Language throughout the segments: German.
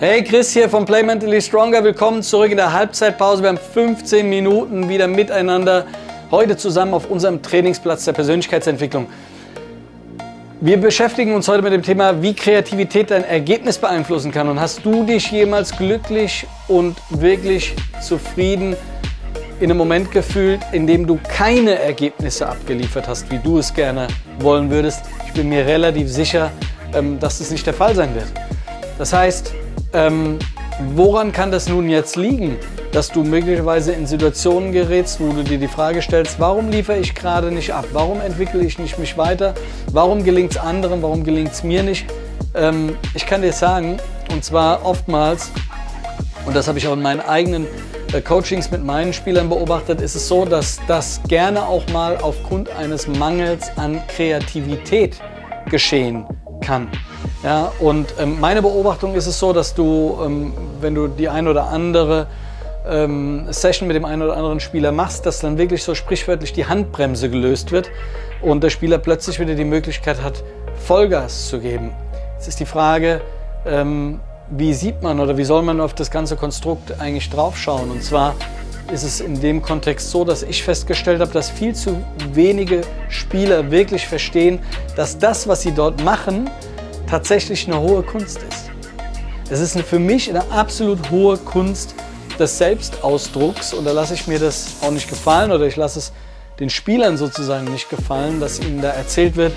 Hey, Chris hier von Play Mentally Stronger. Willkommen zurück in der Halbzeitpause. Wir haben 15 Minuten wieder miteinander. Heute zusammen auf unserem Trainingsplatz der Persönlichkeitsentwicklung. Wir beschäftigen uns heute mit dem Thema, wie Kreativität dein Ergebnis beeinflussen kann. Und hast du dich jemals glücklich und wirklich zufrieden in einem Moment gefühlt, in dem du keine Ergebnisse abgeliefert hast, wie du es gerne wollen würdest? Ich bin mir relativ sicher, ähm, dass das nicht der Fall sein wird. Das heißt, ähm, woran kann das nun jetzt liegen, dass du möglicherweise in Situationen gerätst, wo du dir die Frage stellst, warum liefere ich gerade nicht ab? Warum entwickle ich nicht mich weiter? Warum gelingt es anderen? Warum gelingt es mir nicht? Ähm, ich kann dir sagen, und zwar oftmals, und das habe ich auch in meinen eigenen äh, Coachings mit meinen Spielern beobachtet, ist es so, dass das gerne auch mal aufgrund eines Mangels an Kreativität geschehen kann. Ja, und ähm, meine Beobachtung ist es so, dass du, ähm, wenn du die ein oder andere ähm, Session mit dem einen oder anderen Spieler machst, dass dann wirklich so sprichwörtlich die Handbremse gelöst wird und der Spieler plötzlich wieder die Möglichkeit hat, Vollgas zu geben. Jetzt ist die Frage, ähm, wie sieht man oder wie soll man auf das ganze Konstrukt eigentlich draufschauen? Und zwar ist es in dem Kontext so, dass ich festgestellt habe, dass viel zu wenige Spieler wirklich verstehen, dass das, was sie dort machen, tatsächlich eine hohe Kunst ist. Es ist für mich eine absolut hohe Kunst des Selbstausdrucks und da lasse ich mir das auch nicht gefallen oder ich lasse es den Spielern sozusagen nicht gefallen, dass ihnen da erzählt wird,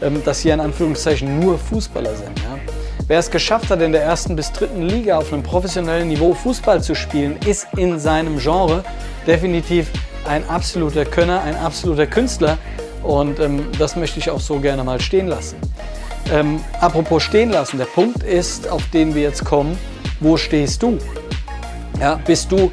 ähm, dass sie in Anführungszeichen nur Fußballer sind. Ja. Wer es geschafft hat, in der ersten bis dritten Liga auf einem professionellen Niveau Fußball zu spielen, ist in seinem Genre definitiv ein absoluter Könner, ein absoluter Künstler und ähm, das möchte ich auch so gerne mal stehen lassen. Ähm, apropos stehen lassen, der Punkt ist, auf den wir jetzt kommen, wo stehst du? Ja, bist du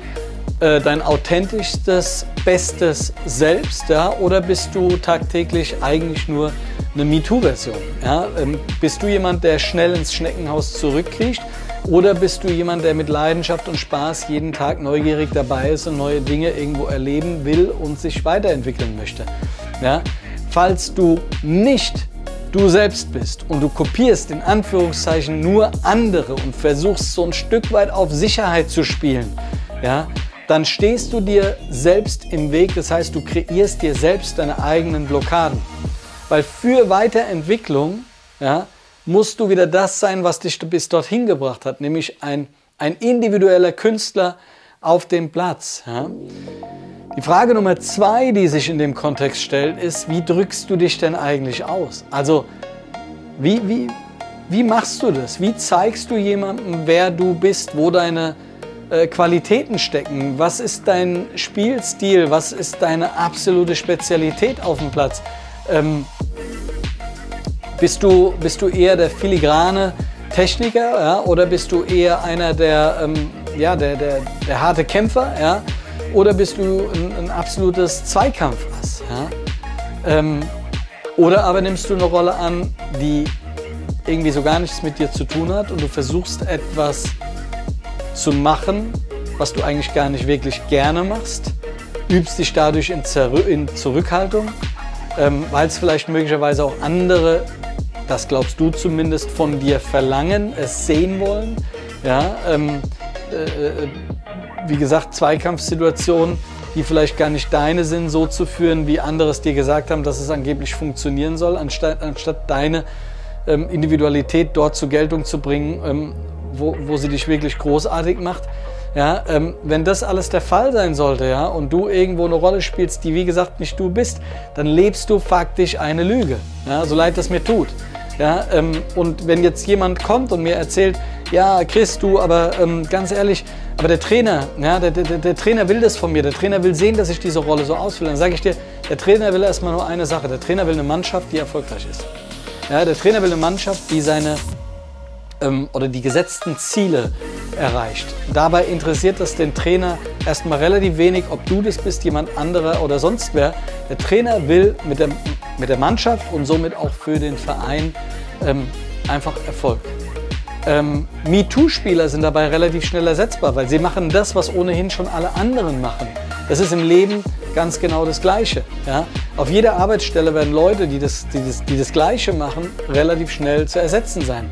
äh, dein authentischstes, bestes Selbst ja, oder bist du tagtäglich eigentlich nur eine MeToo-Version? Ja? Ähm, bist du jemand, der schnell ins Schneckenhaus zurückkriecht oder bist du jemand, der mit Leidenschaft und Spaß jeden Tag neugierig dabei ist und neue Dinge irgendwo erleben will und sich weiterentwickeln möchte? Ja? Falls du nicht du selbst bist und du kopierst in Anführungszeichen nur andere und versuchst so ein Stück weit auf Sicherheit zu spielen, ja, dann stehst du dir selbst im Weg. Das heißt, du kreierst dir selbst deine eigenen Blockaden. Weil für Weiterentwicklung ja, musst du wieder das sein, was dich bis dorthin gebracht hat, nämlich ein, ein individueller Künstler auf dem Platz. Ja. Die Frage Nummer zwei, die sich in dem Kontext stellt, ist, wie drückst du dich denn eigentlich aus? Also, wie, wie, wie machst du das? Wie zeigst du jemandem, wer du bist, wo deine äh, Qualitäten stecken? Was ist dein Spielstil? Was ist deine absolute Spezialität auf dem Platz? Ähm, bist, du, bist du eher der filigrane Techniker ja? oder bist du eher einer der, ähm, ja, der, der, der harte Kämpfer? Ja? Oder bist du ein, ein absolutes Zweikampfass? Ja? Ähm, oder aber nimmst du eine Rolle an, die irgendwie so gar nichts mit dir zu tun hat und du versuchst etwas zu machen, was du eigentlich gar nicht wirklich gerne machst, übst dich dadurch in, Zer in Zurückhaltung, ähm, weil es vielleicht möglicherweise auch andere, das glaubst du zumindest, von dir verlangen, es sehen wollen. Ja, ähm, äh, äh wie gesagt, Zweikampfsituationen, die vielleicht gar nicht deine sind, so zu führen, wie andere es dir gesagt haben, dass es angeblich funktionieren soll, anstatt, anstatt deine ähm, Individualität dort zur Geltung zu bringen, ähm, wo, wo sie dich wirklich großartig macht. Ja, ähm, wenn das alles der Fall sein sollte, ja, und du irgendwo eine Rolle spielst, die wie gesagt nicht du bist, dann lebst du faktisch eine Lüge. Ja, so leid das mir tut. Ja, ähm, und wenn jetzt jemand kommt und mir erzählt, ja, Chris, du, aber ähm, ganz ehrlich, aber der Trainer, ja, der, der, der, Trainer will das von mir. Der Trainer will sehen, dass ich diese Rolle so ausfülle. Dann sage ich dir, der Trainer will erstmal nur eine Sache. Der Trainer will eine Mannschaft, die erfolgreich ist. Ja, der Trainer will eine Mannschaft, die seine ähm, oder die gesetzten Ziele erreicht. Dabei interessiert das den Trainer erstmal relativ wenig, ob du das bist, jemand anderer oder sonst wer. Der Trainer will mit der, mit der Mannschaft und somit auch für den Verein ähm, einfach Erfolg. Ähm, MeToo-Spieler sind dabei relativ schnell ersetzbar, weil sie machen das, was ohnehin schon alle anderen machen. Das ist im Leben ganz genau das Gleiche. Ja? Auf jeder Arbeitsstelle werden Leute, die das, die, das, die das Gleiche machen, relativ schnell zu ersetzen sein.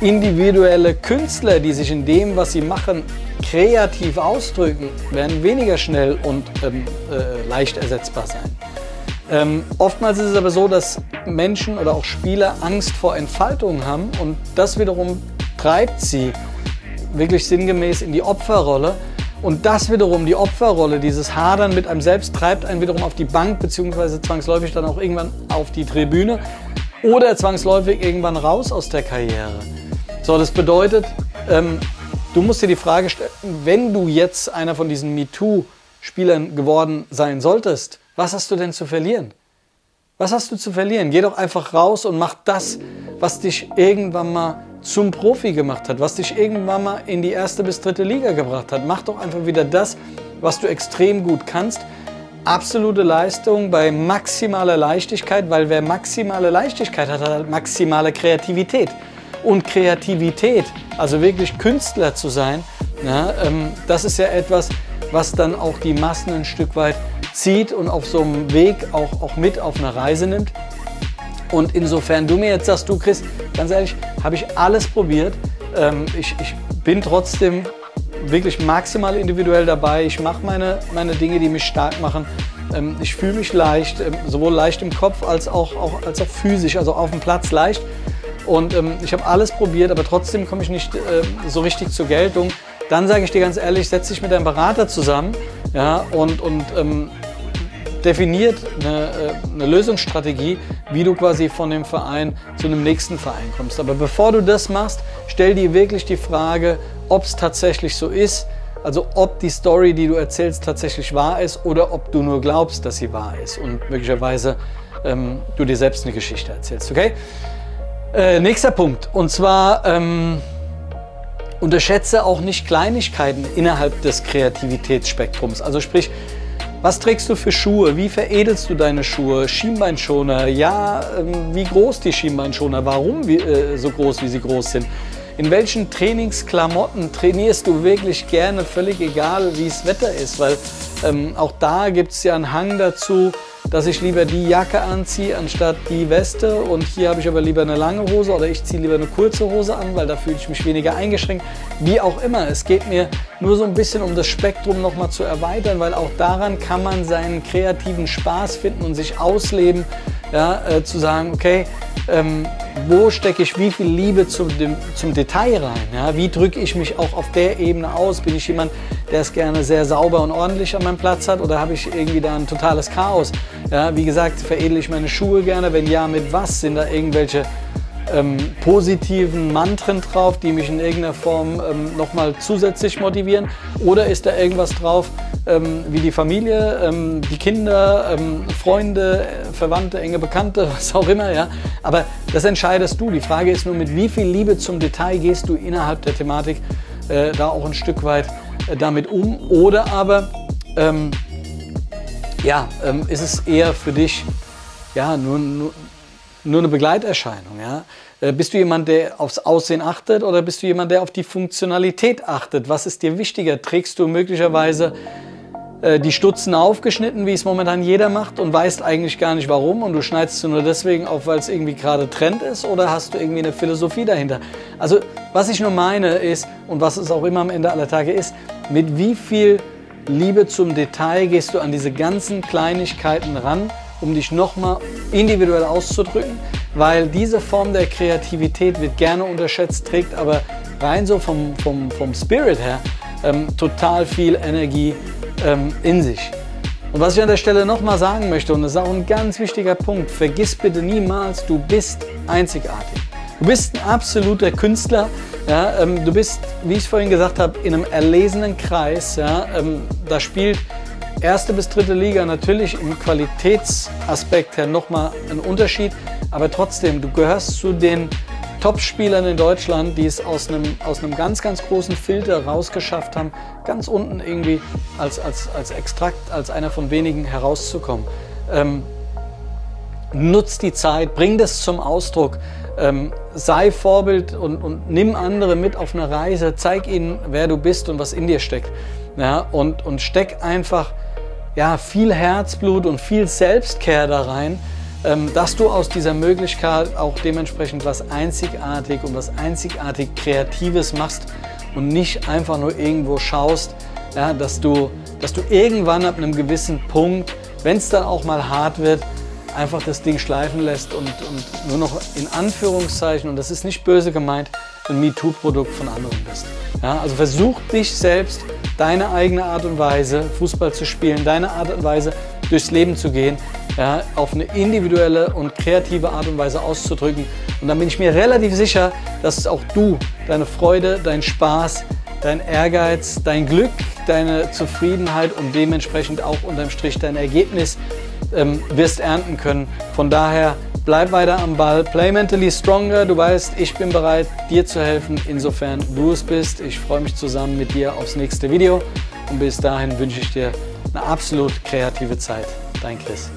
individuelle Künstler, die sich in dem, was sie machen, kreativ ausdrücken, werden weniger schnell und ähm, äh, leicht ersetzbar sein. Ähm, oftmals ist es aber so, dass Menschen oder auch Spieler Angst vor Entfaltung haben und das wiederum treibt sie wirklich sinngemäß in die Opferrolle. Und das wiederum, die Opferrolle, dieses Hadern mit einem selbst, treibt einen wiederum auf die Bank, beziehungsweise zwangsläufig dann auch irgendwann auf die Tribüne oder zwangsläufig irgendwann raus aus der Karriere. So, das bedeutet, ähm, du musst dir die Frage stellen, wenn du jetzt einer von diesen MeToo-Spielern geworden sein solltest, was hast du denn zu verlieren? Was hast du zu verlieren? Geh doch einfach raus und mach das, was dich irgendwann mal zum Profi gemacht hat, was dich irgendwann mal in die erste bis dritte Liga gebracht hat. Mach doch einfach wieder das, was du extrem gut kannst. Absolute Leistung bei maximaler Leichtigkeit, weil wer maximale Leichtigkeit hat, hat halt maximale Kreativität. Und Kreativität, also wirklich Künstler zu sein, ja, ähm, das ist ja etwas, was dann auch die Massen ein Stück weit zieht und auf so einem Weg auch, auch mit auf eine Reise nimmt. Und insofern du mir jetzt sagst, du Chris, ganz ehrlich, habe ich alles probiert. Ähm, ich, ich bin trotzdem wirklich maximal individuell dabei. Ich mache meine, meine Dinge, die mich stark machen. Ähm, ich fühle mich leicht, ähm, sowohl leicht im Kopf als auch, auch, als auch physisch, also auf dem Platz leicht. Und ähm, ich habe alles probiert, aber trotzdem komme ich nicht äh, so richtig zur Geltung. Dann sage ich dir ganz ehrlich, setz dich mit deinem Berater zusammen ja, und, und ähm, definiert eine, äh, eine, Lösungsstrategie, wie du quasi von dem Verein zu einem nächsten Verein kommst. Aber bevor du das machst, stell dir wirklich die Frage, ob es tatsächlich so ist, also ob die Story, die du erzählst, tatsächlich wahr ist oder ob du nur glaubst, dass sie wahr ist und möglicherweise ähm, du dir selbst eine Geschichte erzählst. Okay? Äh, nächster Punkt und zwar ähm, unterschätze auch nicht Kleinigkeiten innerhalb des Kreativitätsspektrums. Also sprich, was trägst du für Schuhe? Wie veredelst du deine Schuhe? Schienbeinschoner? Ja, ähm, wie groß die Schienbeinschoner? Warum äh, so groß, wie sie groß sind? In welchen Trainingsklamotten trainierst du wirklich gerne? Völlig egal, wie das Wetter ist, weil ähm, auch da gibt es ja einen Hang dazu, dass ich lieber die Jacke anziehe anstatt die Weste und hier habe ich aber lieber eine lange Hose oder ich ziehe lieber eine kurze Hose an, weil da fühle ich mich weniger eingeschränkt. Wie auch immer, es geht mir nur so ein bisschen um das Spektrum nochmal zu erweitern, weil auch daran kann man seinen kreativen Spaß finden und sich ausleben, ja, äh, zu sagen, okay, ähm, wo stecke ich wie viel Liebe zum, dem, zum Detail rein? Ja? Wie drücke ich mich auch auf der Ebene aus? Bin ich jemand, der es gerne sehr sauber und ordentlich an meinem Platz hat oder habe ich irgendwie da ein totales Chaos? Ja, wie gesagt, veredle ich meine Schuhe gerne? Wenn ja, mit was? Sind da irgendwelche ähm, positiven Mantren drauf, die mich in irgendeiner Form ähm, nochmal zusätzlich motivieren? Oder ist da irgendwas drauf, ähm, wie die Familie, ähm, die Kinder, ähm, Freunde, Verwandte, enge Bekannte, was auch immer? Ja? Aber das entscheidest du. Die Frage ist nur, mit wie viel Liebe zum Detail gehst du innerhalb der Thematik äh, da auch ein Stück weit äh, damit um? Oder aber ähm, ja, ist es eher für dich ja, nur, nur nur eine Begleiterscheinung. Ja? Äh, bist du jemand, der aufs Aussehen achtet oder bist du jemand, der auf die Funktionalität achtet? Was ist dir wichtiger? Trägst du möglicherweise äh, die Stutzen aufgeschnitten, wie es momentan jeder macht und weißt eigentlich gar nicht warum und du schneidest sie nur deswegen auf, weil es irgendwie gerade Trend ist oder hast du irgendwie eine Philosophie dahinter? Also was ich nur meine ist und was es auch immer am Ende aller Tage ist, mit wie viel Liebe zum Detail gehst du an diese ganzen Kleinigkeiten ran um dich nochmal individuell auszudrücken, weil diese Form der Kreativität wird gerne unterschätzt, trägt aber rein so vom, vom, vom Spirit her ähm, total viel Energie ähm, in sich. Und was ich an der Stelle nochmal sagen möchte, und das ist auch ein ganz wichtiger Punkt, vergiss bitte niemals, du bist einzigartig. Du bist ein absoluter Künstler. Ja, ähm, du bist, wie ich vorhin gesagt habe, in einem erlesenen Kreis. Ja, ähm, da spielt erste bis dritte Liga natürlich im Qualitätsaspekt her nochmal ein Unterschied, aber trotzdem, du gehörst zu den Top-Spielern in Deutschland, die es aus einem, aus einem ganz, ganz großen Filter rausgeschafft haben, ganz unten irgendwie als, als, als Extrakt, als einer von wenigen herauszukommen. Ähm, nutz die Zeit, bring das zum Ausdruck, ähm, sei Vorbild und, und nimm andere mit auf eine Reise, zeig ihnen, wer du bist und was in dir steckt. Ja, und, und steck einfach ja, viel Herzblut und viel Selbstcare da rein, dass du aus dieser Möglichkeit auch dementsprechend was einzigartig und was einzigartig Kreatives machst und nicht einfach nur irgendwo schaust, ja, dass, du, dass du irgendwann ab einem gewissen Punkt, wenn es dann auch mal hart wird, einfach das Ding schleifen lässt und, und nur noch in Anführungszeichen, und das ist nicht böse gemeint, ein MeToo-Produkt von anderen bist. Ja, also versuch dich selbst, deine eigene Art und Weise, Fußball zu spielen, deine Art und Weise durchs Leben zu gehen, ja, auf eine individuelle und kreative Art und Weise auszudrücken. Und dann bin ich mir relativ sicher, dass auch du deine Freude, dein Spaß, dein Ehrgeiz, dein Glück, deine Zufriedenheit und dementsprechend auch unterm Strich dein Ergebnis ähm, wirst ernten können. Von daher bleib weiter am Ball, play mentally stronger. Du weißt, ich bin bereit, dir zu helfen, insofern du es bist. Ich freue mich zusammen mit dir aufs nächste Video und bis dahin wünsche ich dir eine absolut kreative Zeit. Dein Chris.